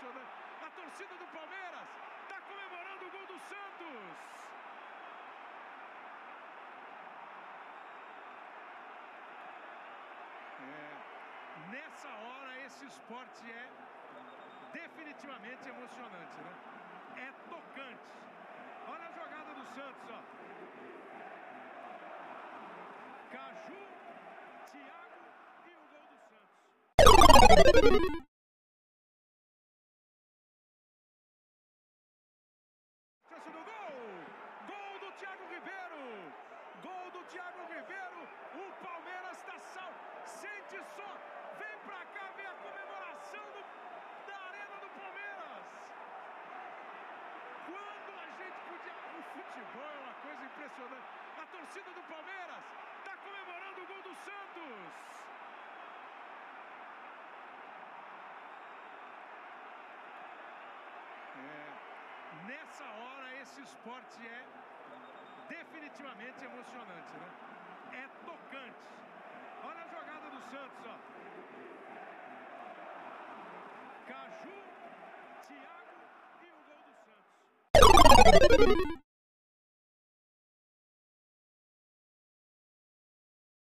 impressionante. A torcida do Palmeiras tá comemorando o gol do Santos. É, nessa hora esse esporte é definitivamente emocionante, né? É tocante. Olha a jogada do Santos, ó. Caju, Thiago e o gol do Santos. Chance do gol! Gol do Thiago Ribeiro! Gol do Thiago Ribeiro! O Palmeiras está sal. Sente só! Vem pra cá ver a comemoração do, da Arena do Palmeiras! Quando a gente podia. O futebol é uma coisa impressionante. A torcida do Palmeiras está comemorando o gol do Santos! É, nessa hora esse esporte é definitivamente emocionante, né? É tocante. Olha a jogada do Santos, ó. Caju, Thiago e o gol do Santos.